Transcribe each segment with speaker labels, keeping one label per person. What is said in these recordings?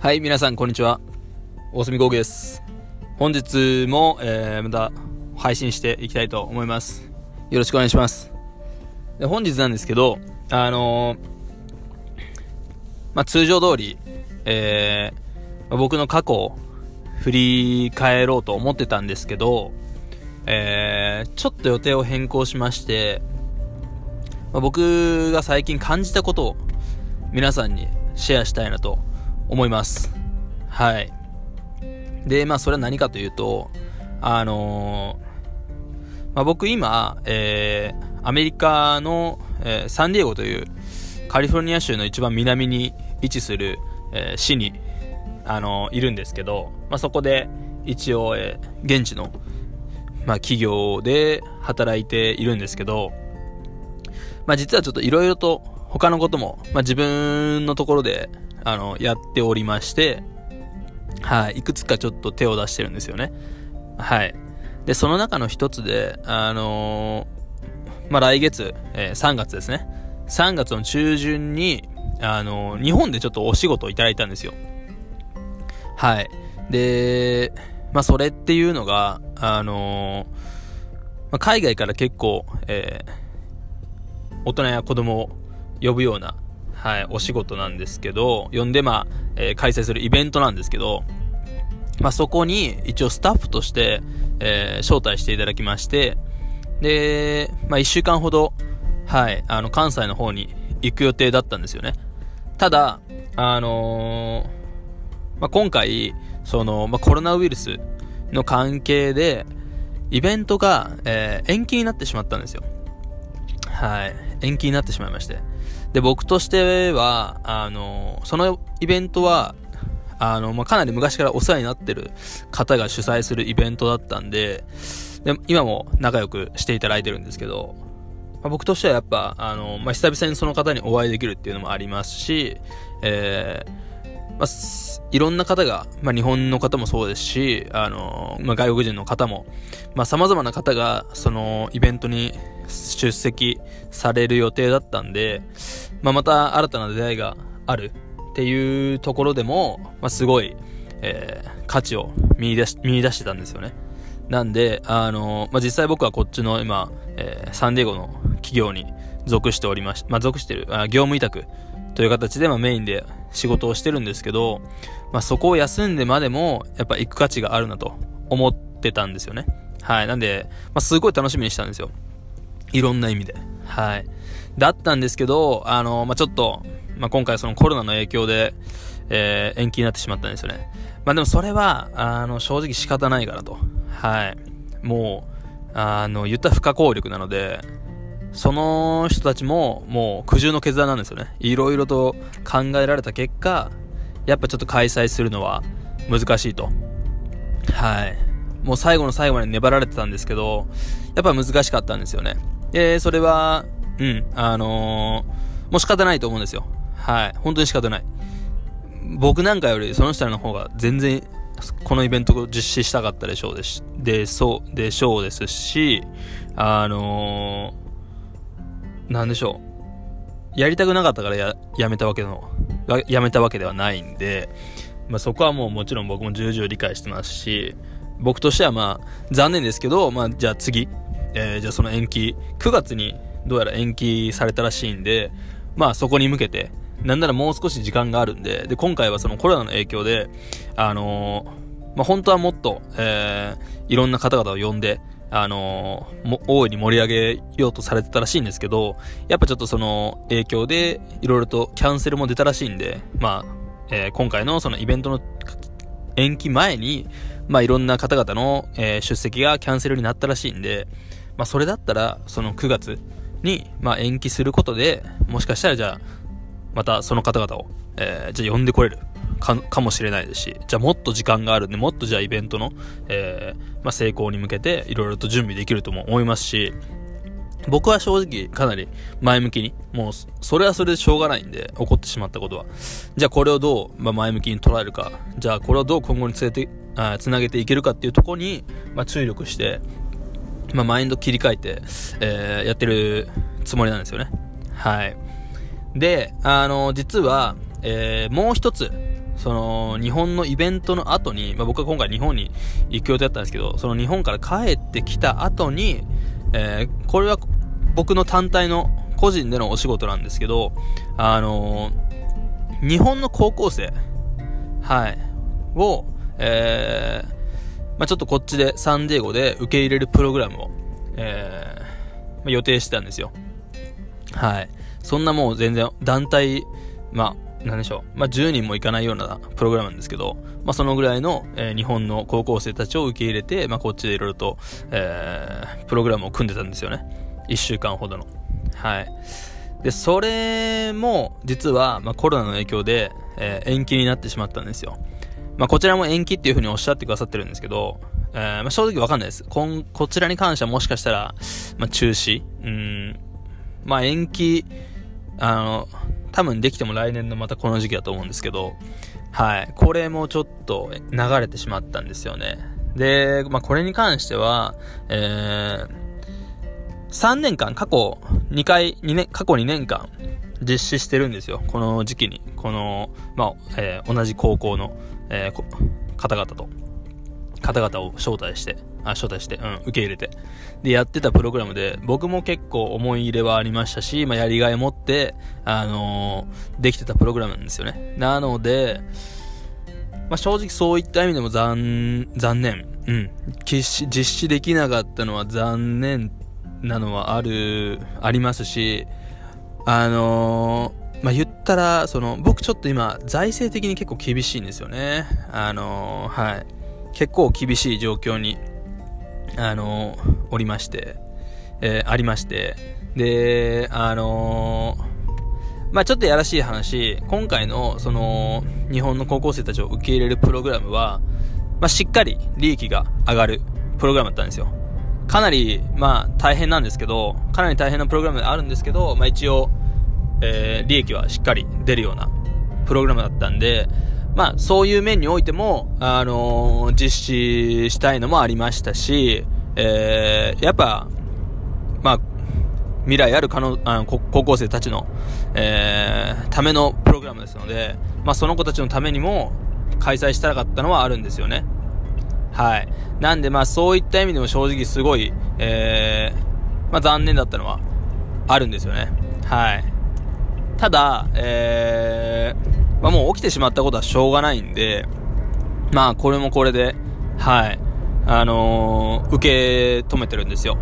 Speaker 1: はい、皆さん、こんにちは。大隅豪です。本日も、えー、また配信していきたいと思います。よろしくお願いします。で本日なんですけど、あのー、まあ、通常通り、えー、ま、僕の過去を振り返ろうと思ってたんですけど、えー、ちょっと予定を変更しまして、まあ、僕が最近感じたことを皆さんにシェアしたいなと思います。はい。で、まあ、それは何かというと、あのー、まあ、僕今、えー、アメリカの、えー、サンディエゴというカリフォルニア州の一番南に位置する、えー、市に、あの、いるんですけど、まあ、そこで一応、えー、現地の、まあ、企業で働いているんですけど、まあ、実はちょっといろいろと他のことも、まあ、自分のところであの、やっておりまして、はい、いくつかちょっと手を出してるんですよね。はい。で、その中の一つで、あのー、まあ、来月、えー、3月ですね。3月の中旬に、あのー、日本でちょっとお仕事をいただいたんですよ。はい。で、まあ、それっていうのが、あのまあ、海外から結構、え大人や子供を呼ぶような、はい、お仕事なんですけど、呼んで、まあ、えー、開催するイベントなんですけど、まあ、そこに一応スタッフとして、えー、招待していただきまして、で、まあ、一週間ほど、はい、あの、関西の方に行く予定だったんですよね。ただ、あのー、まあ、今回、その、まあ、コロナウイルスの関係で、イベントが、えー、延期になってしまったんですよ。はい。延期になってしまいまして。で、僕としては、あの、そのイベントは、あの、まあ、かなり昔からお世話になってる方が主催するイベントだったんで、で今も仲良くしていただいてるんですけど、まあ、僕としてはやっぱ、あの、まあ、久々にその方にお会いできるっていうのもありますし、えー、まあ、いろんな方が、まあ、日本の方もそうですし、あの、まあ、外国人の方も、まあ、様々な方が、その、イベントに出席される予定だったんで、まあ、また新たな出会いがあるっていうところでも、まあ、すごい、えー、価値を見出し、見出してたんですよね。なんで、あのまあ、実際僕はこっちの今、えー、サンディエゴの企業に属しておりまし、まあ、属してる、あ業務委託という形で、まあ、メインで仕事をしてるんですけど、まあ、そこを休んでまでも、やっぱ行く価値があるなと思ってたんですよね。はい。なんで、まあ、すごい楽しみにしたんですよ。いろんな意味で。はい。だったんですけど、あの、まあ、ちょっと、まあ、今回そのコロナの影響で、えー、延期になってしまったんですよね。まあ、でもそれは、あの、正直仕方ないからと。はい。もう、あの、言った不可抗力なので、その人たちも、もう苦渋の決断なんですよね。いろいろと考えられた結果、やっぱちょっと開催するのは難しいと。はい。もう最後の最後まで粘られてたんですけど、やっぱ難しかったんですよね。で、それは、うん、あのー、もう仕方ないと思うんですよ。はい。本当に仕方ない。僕なんかよりその人らの方が全然このイベントを実施したかったでしょうです。で、そう、でしょうですし、あのー、なんでしょう。やりたくなかったからや、やめたわけの、やめたわけではないんで、まあ、そこはもうもちろん僕も重々理解してますし、僕としてはまあ、残念ですけど、まあ、じゃあ次、えー、じゃあその延期、9月にどうやら延期されたらしいんで、まあそこに向けて、なんならもう少し時間があるんで、で、今回はそのコロナの影響で、あのー、まあ本当はもっと、えー、いろんな方々を呼んで、あの、も、大いに盛り上げようとされてたらしいんですけど、やっぱちょっとその影響で、いろいろとキャンセルも出たらしいんで、まあ、えー、今回のそのイベントの延期前に、まあいろんな方々の、えー、出席がキャンセルになったらしいんで、まあ、それだったら、その9月に、まあ、延期することで、もしかしたらじゃあ、またその方々を、えー、じゃあ呼んでこれる。かかもしれないですし、じゃあもっと時間があるんで、もっとじゃあイベントの、えー、まあ、成功に向けていろいろと準備できるとも思いますし、僕は正直かなり前向きに、もうそれはそれでしょうがないんで、起こってしまったことは。じゃあこれをどう、まあ、前向きに捉えるか、じゃあこれをどう今後につれて、あつなげていけるかっていうところに、まあ、注力して、まあ、マインド切り替えて、えー、やってるつもりなんですよね。はい。で、あの、実は、えー、もう一つ、その、日本のイベントの後に、まあ、僕は今回日本に行く予定だったんですけど、その日本から帰ってきた後に、えー、これは僕の単体の個人でのお仕事なんですけど、あのー、日本の高校生、はい、を、えー、まあ、ちょっとこっちでサンディエゴで受け入れるプログラムを、えー、まあ、予定してたんですよ。はい。そんなもう全然団体、まあ、なんでしょう。まあ、10人もいかないようなプログラムなんですけど、まあ、そのぐらいの、えー、日本の高校生たちを受け入れて、まあ、こっちでいろいろと、えー、プログラムを組んでたんですよね。1週間ほどの。はい。で、それも、実は、まあ、コロナの影響で、えー、延期になってしまったんですよ。まあ、こちらも延期っていうふうにおっしゃってくださってるんですけど、えー、まあ、正直わかんないです。こん、こちらに関してはもしかしたら、まあ、中止うん、まあ、延期、あの、多分できても来年のまたこの時期だと思うんですけど、はい。これもちょっと流れてしまったんですよね。で、まあ、これに関しては、えー、3年間、過去2回、2年、過去2年間、実施してるんですよ。この時期に。この、まあ、えー、同じ高校の、えー、方々と、方々を招待して、あ、招待して、うん、受け入れて。で、やってたプログラムで、僕も結構思い入れはありましたし、まあ、やりがい持って、あのー、できてたプログラムなんですよね。なので、まあ、正直そういった意味でも残、残念。うん。実施、できなかったのは残念なのはある、ありますし、あのー、まあ、言ったら、その、僕ちょっと今、財政的に結構厳しいんですよね。あのー、はい。結構厳しい状況に、あのー、おりまして、えありまして、で、あのまあ、ちょっとやらしい話、今回の、その、日本の高校生たちを受け入れるプログラムは、まあ、しっかり利益が上がるプログラムだったんですよ。かなり、まあ、大変なんですけど、かなり大変なプログラムであるんですけど、まあ、一応、えー、利益はしっかり出るようなプログラムだったんで、まあ、そういう面においても、あのー、実施したいのもありましたし、えー、やっぱ、まあ、未来ある可能あの高校生たちの、えー、ためのプログラムですので、まあ、その子たちのためにも開催したかったのはあるんですよね。はい。なんで、まあ、そういった意味でも正直すごい、えー、まあ、残念だったのはあるんですよね。はい。ただ、えー、まあ、もう起きてしまったことはしょうがないんで、まあ、これもこれで、はい。あのー、受け止めてるんですよ。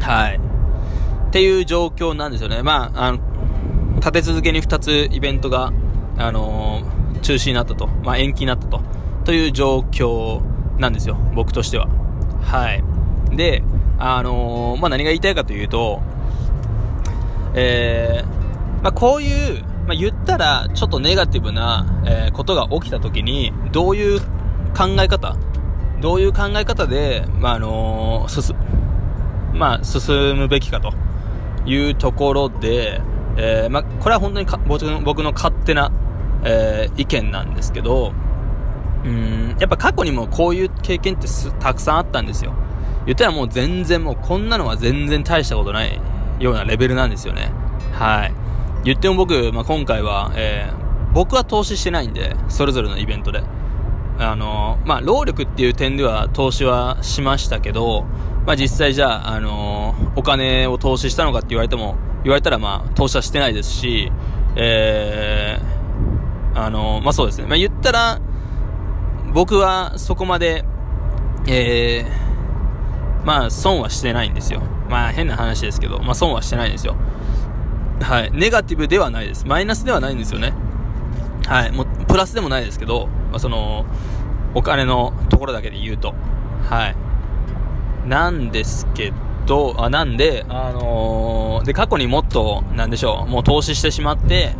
Speaker 1: はい。っていう状況なんですよね。まあ、あの、立て続けに2つイベントが、あのー、中止になったと。まあ、延期になったと。という状況なんですよ、僕としては。はい。で、あのー、まあ、何が言いたいかというと、えー、まあ、こういう、まあ、言ったら、ちょっとネガティブな、えー、ことが起きた時に、どういう考え方、どういう考え方で、まあ、あのー、進、まあ、進むべきかというところで、えー、まあ、これは本当に僕の僕の勝手な、えー、意見なんですけど、うん、やっぱ過去にもこういう経験ってたくさんあったんですよ。言ったらもう全然もうこんなのは全然大したことないようなレベルなんですよね。はい。言っても僕、まあ、今回は、えー、僕は投資してないんで、それぞれのイベントで。あの、まあ、労力っていう点では投資はしましたけど、まあ、実際じゃあ、あの、お金を投資したのかって言われても、言われたらまあ、投資はしてないですし、えー、あのまあ、そうですね。まあ、言ったら、僕はそこまで、えー、まあ、損はしてないんですよ。まあ、変な話ですけど、まあ、損はしてないんですよ。はい。ネガティブではないです。マイナスではないんですよね。はい。もプラスでもないですけど、まあ、その、お金のところだけで言うと。はい。なんですけど、あ、なんで、あのー、で、過去にもっと、なんでしょう、もう投資してしまって、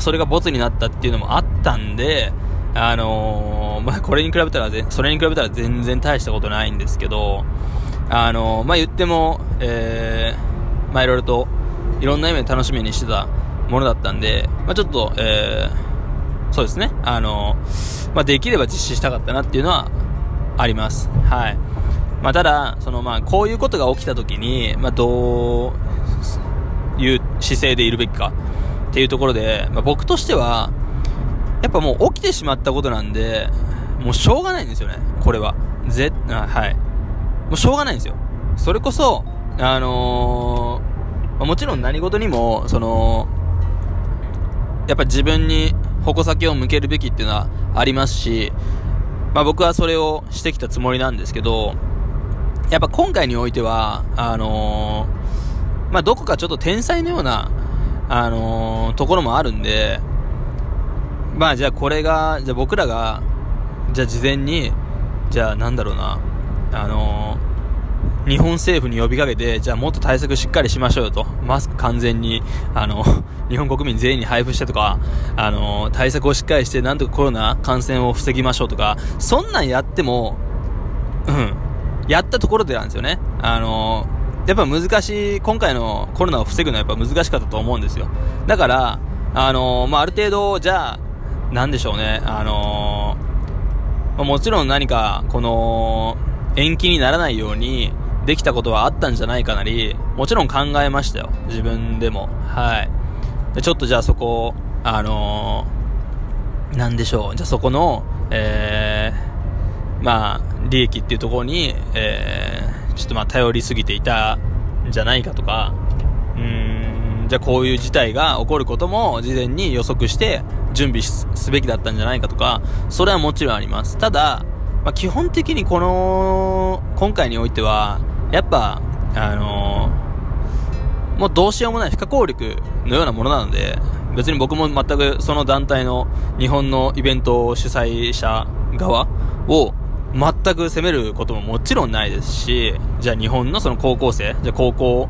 Speaker 1: それがボツになったっていうのもあったんで、あのー、まあ、これに比べたら、それに比べたら全然大したことないんですけど、あのー、まあ、言っても、えー、まあ、いろいろと、いろんな意味で楽しみにしてたものだったんで、まあ、ちょっと、えー、そうですね、あの、まあ、できれば実施したかったなっていうのはあります。はい。まあ、ただ、その、まあ、こういうことが起きたときに、まあ、どういう姿勢でいるべきかっていうところで、まあ、僕としては、やっぱもう起きてしまったことなんで、もうしょうがないんですよね、これは。ぜ、はい。もうしょうがないんですよ。それこそ、あのー、まもちろん何事にも、その、やっぱ自分に矛先を向けるべきっていうのはありますし、まあ僕はそれをしてきたつもりなんですけど、やっぱ今回においては、あのー、まあどこかちょっと天才のような、あのー、ところもあるんで、まあじゃあこれが、じゃあ僕らが、じゃあ事前に、じゃあなんだろうな、あのー、日本政府に呼びかけて、じゃあもっと対策しっかりしましょうよと。マスク完全に、あの、日本国民全員に配布してとか、あの、対策をしっかりして、なんとかコロナ感染を防ぎましょうとか、そんなんやっても、うん、やったところでなんですよね。あの、やっぱ難しい、今回のコロナを防ぐのはやっぱ難しかったと思うんですよ。だから、あの、まあ、ある程度、じゃあ、なんでしょうね、あのま、もちろん何か、この、延期にならないように、できたことはあったんじゃないかなり、もちろん考えましたよ。自分でも。はい。でちょっとじゃあそこ、あのー、なんでしょう。じゃあそこの、えー、まあ、利益っていうところに、えー、ちょっとまあ頼りすぎていたんじゃないかとか、うーん、じゃあこういう事態が起こることも事前に予測して準備すべきだったんじゃないかとか、それはもちろんあります。ただ、まあ、基本的にこの、今回においては、やっぱ、あのー、もうどうしようもない不可抗力のようなものなので、別に僕も全くその団体の日本のイベントを主催者側を全く責めることももちろんないですし、じゃあ日本のその高校生、じゃあ高校、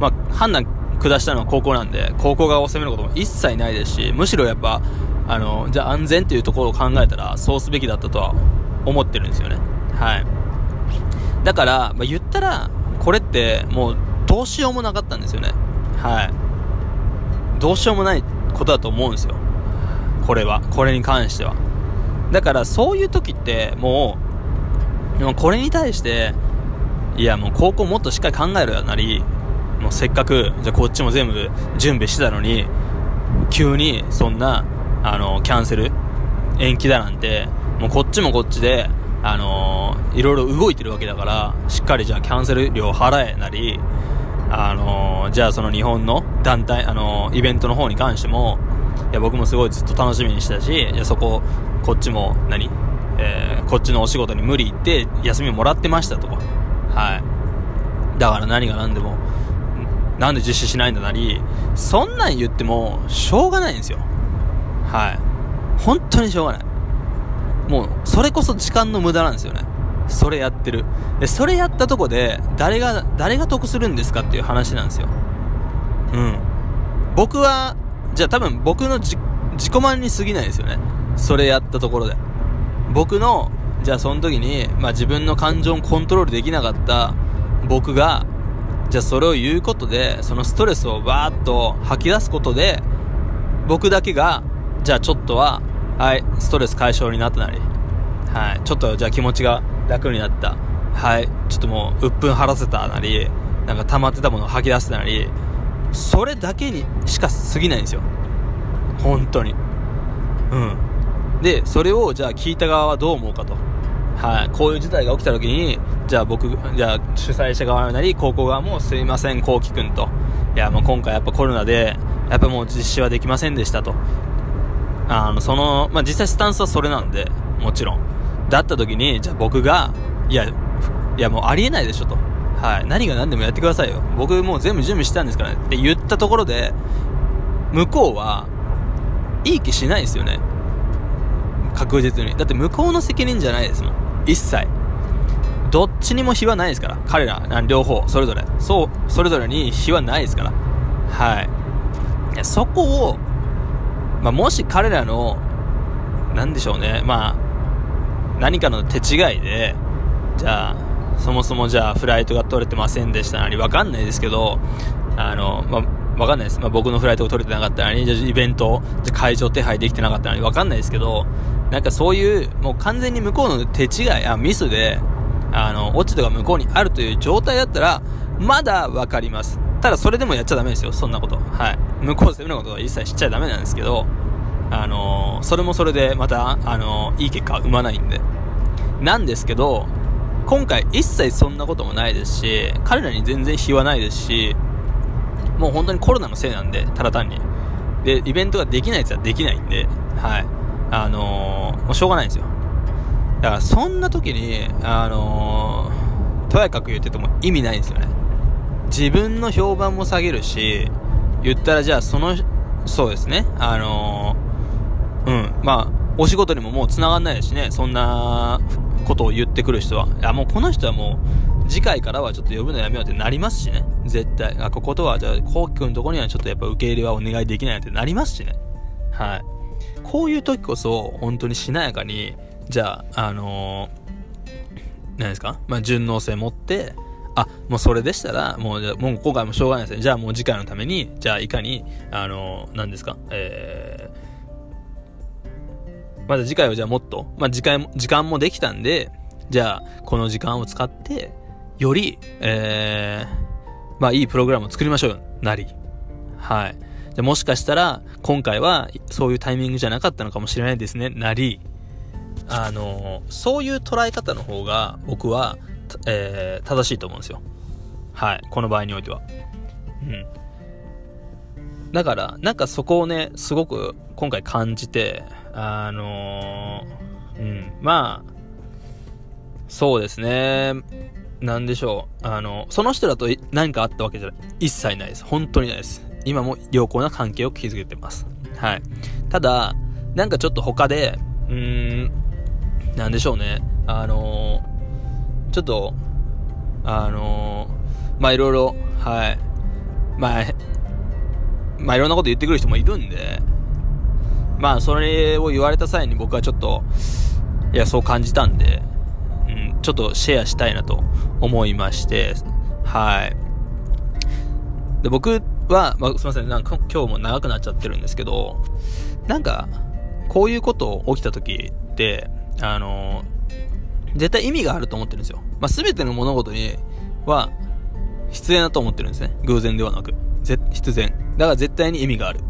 Speaker 1: まあ判断下したのは高校なんで、高校側を責めることも一切ないですし、むしろやっぱ、あの、じゃあ安全っていうところを考えたら、そうすべきだったとは思ってるんですよね。はい。だから、まあ、言ったら、これってもうどうしようもなかったんですよね。はい。どうしようもないことだと思うんですよ。これは。これに関しては。だからそういう時ってもう、もこれに対して、いやもう高校もっとしっかり考えろよなり、もうせっかく、じゃこっちも全部準備してたのに、急にそんな、あの、キャンセル、延期だなんて、もうこっちもこっちで、あのー、いろいろ動いてるわけだから、しっかりじゃあキャンセル料払えなり、あのー、じゃあその日本の団体、あのー、イベントの方に関しても、いや僕もすごいずっと楽しみにしたし、いやそこ、こっちも何、えー、こっちのお仕事に無理言って休みもらってましたとか。はい。だから何が何でも、なんで実施しないんだなり、そんなん言っても、しょうがないんですよ。はい。本当にしょうがない。もう、それこそ時間の無駄なんですよね。それやってる。で、それやったとこで、誰が、誰が得するんですかっていう話なんですよ。うん。僕は、じゃあ多分僕の自己満に過ぎないですよね。それやったところで。僕の、じゃあその時に、まあ自分の感情をコントロールできなかった僕が、じゃあそれを言うことで、そのストレスをバーッと吐き出すことで、僕だけが、じゃあちょっとは、はい、ストレス解消になったなり、はい、ちょっとじゃあ気持ちが楽になった。はい、ちょっともう、鬱憤晴らせたなり、なんか溜まってたものを吐き出すなり、それだけにしか過ぎないんですよ。本当に。うん。で、それをじゃあ聞いた側はどう思うかと。はい、こういう事態が起きた時に、じゃあ僕、じゃあ主催者側なり、高校側もすいません、こうきくんと。いや、もう今回やっぱコロナで、やっぱもう実施はできませんでしたと。あの、その、まあ、実際スタンスはそれなんで、もちろん。だった時に、じゃあ僕が、いや、いやもうありえないでしょと。はい。何が何でもやってくださいよ。僕もう全部準備したんですからね。って言ったところで、向こうは、いい気しないですよね。確実に。だって向こうの責任じゃないですもん。一切。どっちにも非はないですから。彼ら、両方、それぞれ。そう、それぞれに非はないですから。はい。そこを、まあ、もし彼らの、なんでしょうね。まあ、何かの手違いで、じゃあ、そもそもじゃあフライトが取れてませんでしたなり、わかんないですけど、あの、まあ、わかんないです。まあ、僕のフライトが取れてなかったのに、じゃイベント、じゃ会場手配できてなかったのに、わかんないですけど、なんかそういう、もう完全に向こうの手違い、あ、ミスで、あの、落ちとか向こうにあるという状態だったら、まだわかります。ただそれでもやっちゃダメですよ、そんなこと。はい。向こう攻めのことは一切しちゃダメなんですけど、あのー、それもそれでまた、あのー、いい結果生まないんで。なんですけど、今回一切そんなこともないですし、彼らに全然非はないですし、もう本当にコロナのせいなんで、ただ単に。で、イベントができないやつはできないんで、はい。あのー、もうしょうがないんですよ。だからそんな時に、あの、とやかく言ってても意味ないんですよね。自分の評判も下げるし、言ったらじゃあその、そうですね、あのー、うん、まあ、お仕事にももう繋がんないですしね、そんなことを言ってくる人は。いや、もうこの人はもう、次回からはちょっと呼ぶのやめようってなりますしね。絶対。あ、こことは、じゃあ、こうきくんのとこにはちょっとやっぱ受け入れはお願いできないってなりますしね。はい。こういう時こそ、本当にしなやかに、じゃあ、あのー、何ですか？まあ、順応性持って、あ、もうそれでしたら、もう、もう今回もしょうがないですね。じゃあもう次回のために、じゃあいかに、あの、何ですかえー、まだ次回はじゃあもっと、まあ時間、時間もできたんで、じゃあこの時間を使って、より、えー、まあいいプログラムを作りましょうよ、なり。はい。でもしかしたら、今回はそういうタイミングじゃなかったのかもしれないですね、なり。あの、そういう捉え方の方が僕は、えー、正しいと思うんですよ。はい。この場合においては。うん。だから、なんかそこをね、すごく今回感じて、あのー、うん。まあ、そうですね。なんでしょう。あの、その人だと何かあったわけじゃない一切ないです。本当にないです。今も良好な関係を築けてます。はい。ただ、なんかちょっと他で、うーん、なんでしょうね。あの、ちょっと、あのー、まあ、いろいろ、はい。まあ、まあ、いろんなこと言ってくる人もいるんで、まあ、それを言われた際に僕はちょっと、いや、そう感じたんで、うん、ちょっとシェアしたいなと思いまして、はい。で、僕は、まあ、すいません、なんか今日も長くなっちゃってるんですけど、なんか、こういうこと起きた時って、あのー、絶対意味があると思ってるんですよ。まあ、全ての物事には必然だと思ってるんですね。偶然ではなく。必然。だから絶対に意味がある。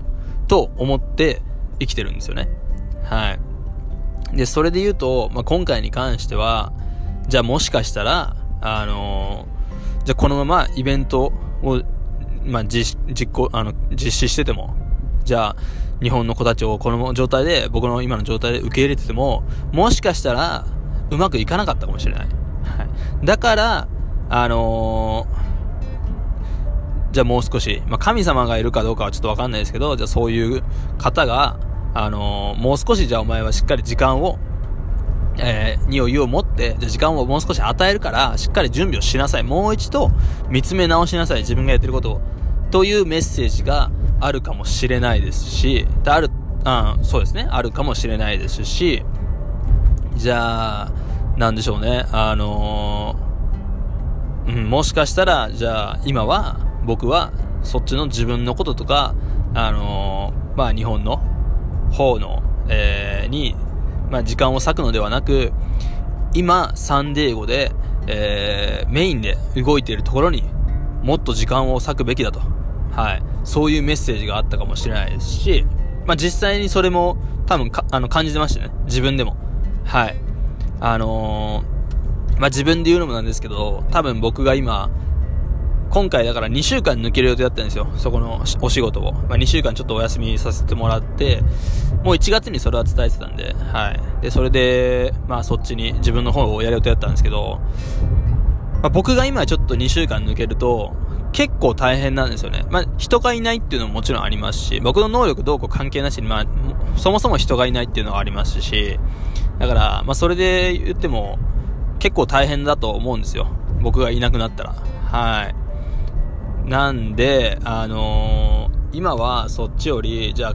Speaker 1: と思って生きてるんですよね。はい。で、それで言うと、まあ、今回に関しては、じゃあもしかしたら、あのー、じゃあこのままイベントを、まあ、実、行、あの、実施してても、じゃあ、日本の子たちをこの状態で、僕の今の状態で受け入れてても、もしかしたら、うまくいかなかったかもしれない。はい。だから、あのー、じゃあもう少し、まあ、神様がいるかどうかはちょっとわかんないですけど、じゃあそういう方が、あのー、もう少しじゃあお前はしっかり時間を、えー、にお湯を持って、じゃ時間をもう少し与えるから、しっかり準備をしなさい。もう一度見つめ直しなさい。自分がやってることを。というメッセージが、あるかもしれないですし、ある、あそうですね、あるかもしれないですし、じゃあ、なんでしょうね、あのー、うん、もしかしたら、じゃあ、今は、僕は、そっちの自分のこととか、あのー、まあ、日本の方の、えー、に、まあ、時間を割くのではなく、今、サンデーゴで、えー、メインで動いているところにもっと時間を割くべきだと。はい。そういうメッセージがあったかもしれないですし、まあ、実際にそれも多分か、あの、感じてましたね。自分でも。はい。あのー、まあ、自分で言うのもなんですけど、多分僕が今、今回だから2週間抜ける予定だったんですよ。そこのお仕事を。まあ、2週間ちょっとお休みさせてもらって、もう1月にそれは伝えてたんで、はい。で、それで、まあそっちに自分の方をやる予定だったんですけど、まあ、僕が今ちょっと2週間抜けると、結構大変なんですよね。まあ、人がいないっていうのももちろんありますし、僕の能力どうこう関係なしに、まあ、そもそも人がいないっていうのがありますし、だから、まあ、それで言っても、結構大変だと思うんですよ。僕がいなくなったら。はい。なんで、あのー、今はそっちより、じゃあ、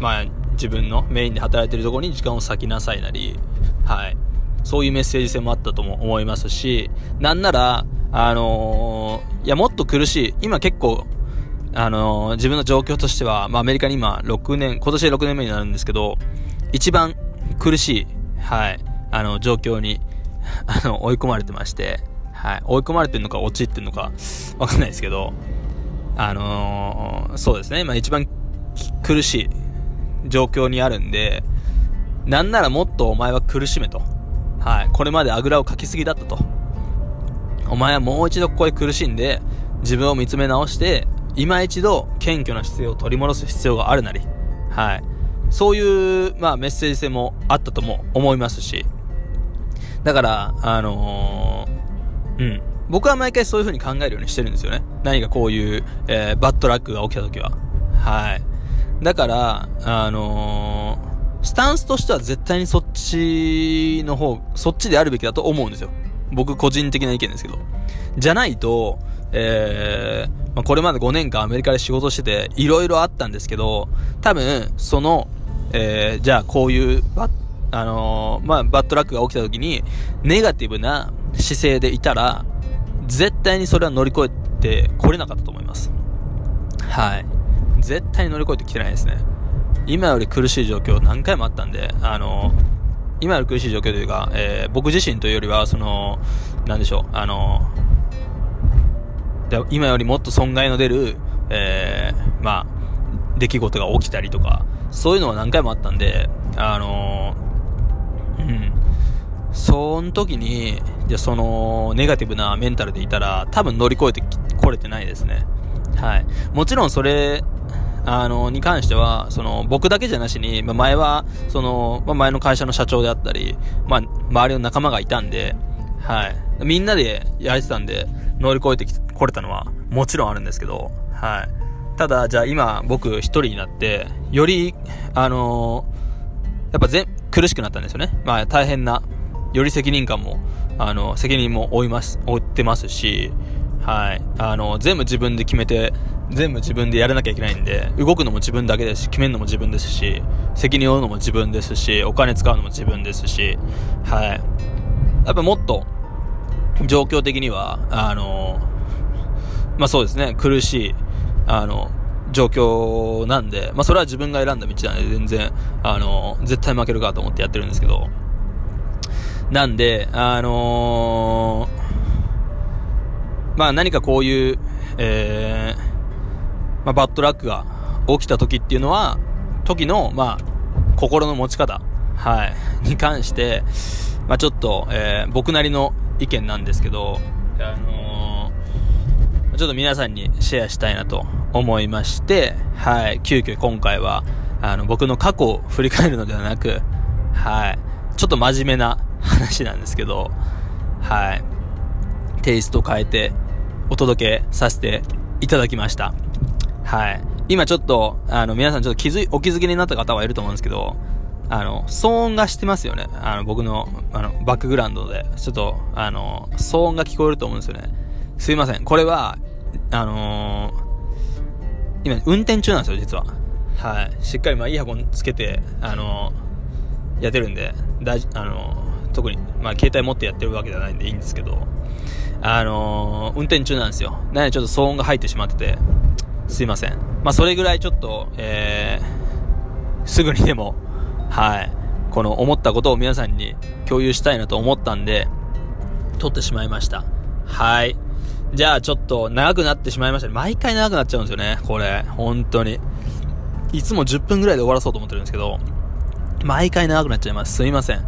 Speaker 1: まあ、自分のメインで働いてるところに時間を割きなさいなり、はい。そういうメッセージ性もあったとも思いますし、なんなら、あのー、いや、もっと苦しい。今結構、あのー、自分の状況としては、まあ、アメリカに今、6年、今年で6年目になるんですけど、一番苦しい、はい、あの、状況に、あの、追い込まれてまして、はい、追い込まれてるのか、落ちってるのか、わかんないですけど、あのー、そうですね、まあ、一番苦しい状況にあるんで、なんならもっとお前は苦しめと。はい。これまであぐらをかきすぎだったと。お前はもう一度ここで苦しんで、自分を見つめ直して、今一度謙虚な姿勢を取り戻す必要があるなり。はい。そういう、まあメッセージ性もあったとも思いますし。だから、あのー、うん。僕は毎回そういう風に考えるようにしてるんですよね。何かこういう、えー、バッドラックが起きた時は。はい。だから、あのー、スタンスとしては絶対にそっちの方、そっちであるべきだと思うんですよ。僕個人的な意見ですけど。じゃないと、えー、まあ、これまで5年間アメリカで仕事してて、いろいろあったんですけど、多分、その、えー、じゃあこういうバッ、あのー、まあ、バッドラックが起きた時に、ネガティブな姿勢でいたら、絶対にそれは乗り越えてこれなかったと思います。はい。絶対に乗り越えてきてないですね。今より苦しい状況何回もあったんで、あの、今より苦しい状況というか、えー、僕自身というよりは、その、なんでしょう、あの、今よりもっと損害の出る、えー、まあ、出来事が起きたりとか、そういうのは何回もあったんで、あのうん。その時に、じゃその、ネガティブなメンタルでいたら、多分乗り越えてこれてないですね。はい。もちろんそれ、あの、に関しては、その、僕だけじゃなしに、まあ、前は、その、まあ、前の会社の社長であったり、まあ、周りの仲間がいたんで、はい。みんなでやれてたんで、乗り越えてきこれたのは、もちろんあるんですけど、はい。ただ、じゃあ今、僕一人になって、より、あのー、やっぱ全、苦しくなったんですよね。まあ、大変な、より責任感も、あの、責任も負います、負ってますし、はい。あの、全部自分で決めて、全部自分でやらなきゃいけないんで、動くのも自分だけですし、決めるのも自分ですし、責任を負うのも自分ですし、お金使うのも自分ですし、はい。やっぱもっと、状況的には、あの、まあそうですね、苦しい、あの、状況なんで、まあそれは自分が選んだ道なんで全然、あの、絶対負けるかと思ってやってるんですけど、なんで、あのー、まあ何かこういう、えー、まあ、バッドラックが起きた時っていうのは、時の、まあ、心の持ち方、はい、に関して、まあ、ちょっと、えー、僕なりの意見なんですけど、あのー、ちょっと皆さんにシェアしたいなと思いまして、はい、急遽今回は、あの、僕の過去を振り返るのではなく、はい、ちょっと真面目な話なんですけど、はい、テイストを変えてお届けさせていただきました。はい。今ちょっと、あの、皆さんちょっと気づい、お気づきになった方はいると思うんですけど、あの、騒音がしてますよね。あの、僕の、あの、バックグラウンドで。ちょっと、あの、騒音が聞こえると思うんですよね。すいません。これは、あのー、今、運転中なんですよ、実は。はい。しっかり、まあ、イヤホンつけて、あのー、やってるんで、だあのー、特に、まあ、携帯持ってやってるわけじゃないんでいいんですけど、あの運転中なんですよ。なので、ちょっと騒音が入ってしまってて、すいません。まあ、それぐらいちょっと、えー、すぐにでも、はい、この思ったことを皆さんに共有したいなと思ったんで、撮ってしまいました。はい。じゃあちょっと長くなってしまいました。毎回長くなっちゃうんですよね、これ。本当に。いつも10分ぐらいで終わらそうと思ってるんですけど、毎回長くなっちゃいます。すいません。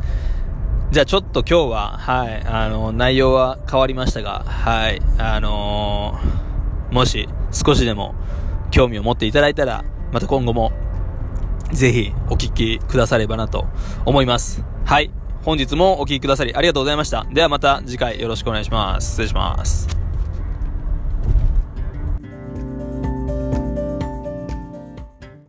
Speaker 1: じゃあちょっと今日は、はい、あの、内容は変わりましたが、はい、あのー、もし少しでも興味を持っていただいたら、また今後もぜひお聞きくださればなと思います。はい。本日もお聴きくださりありがとうございました。ではまた次回よろしくお願いします。失礼します。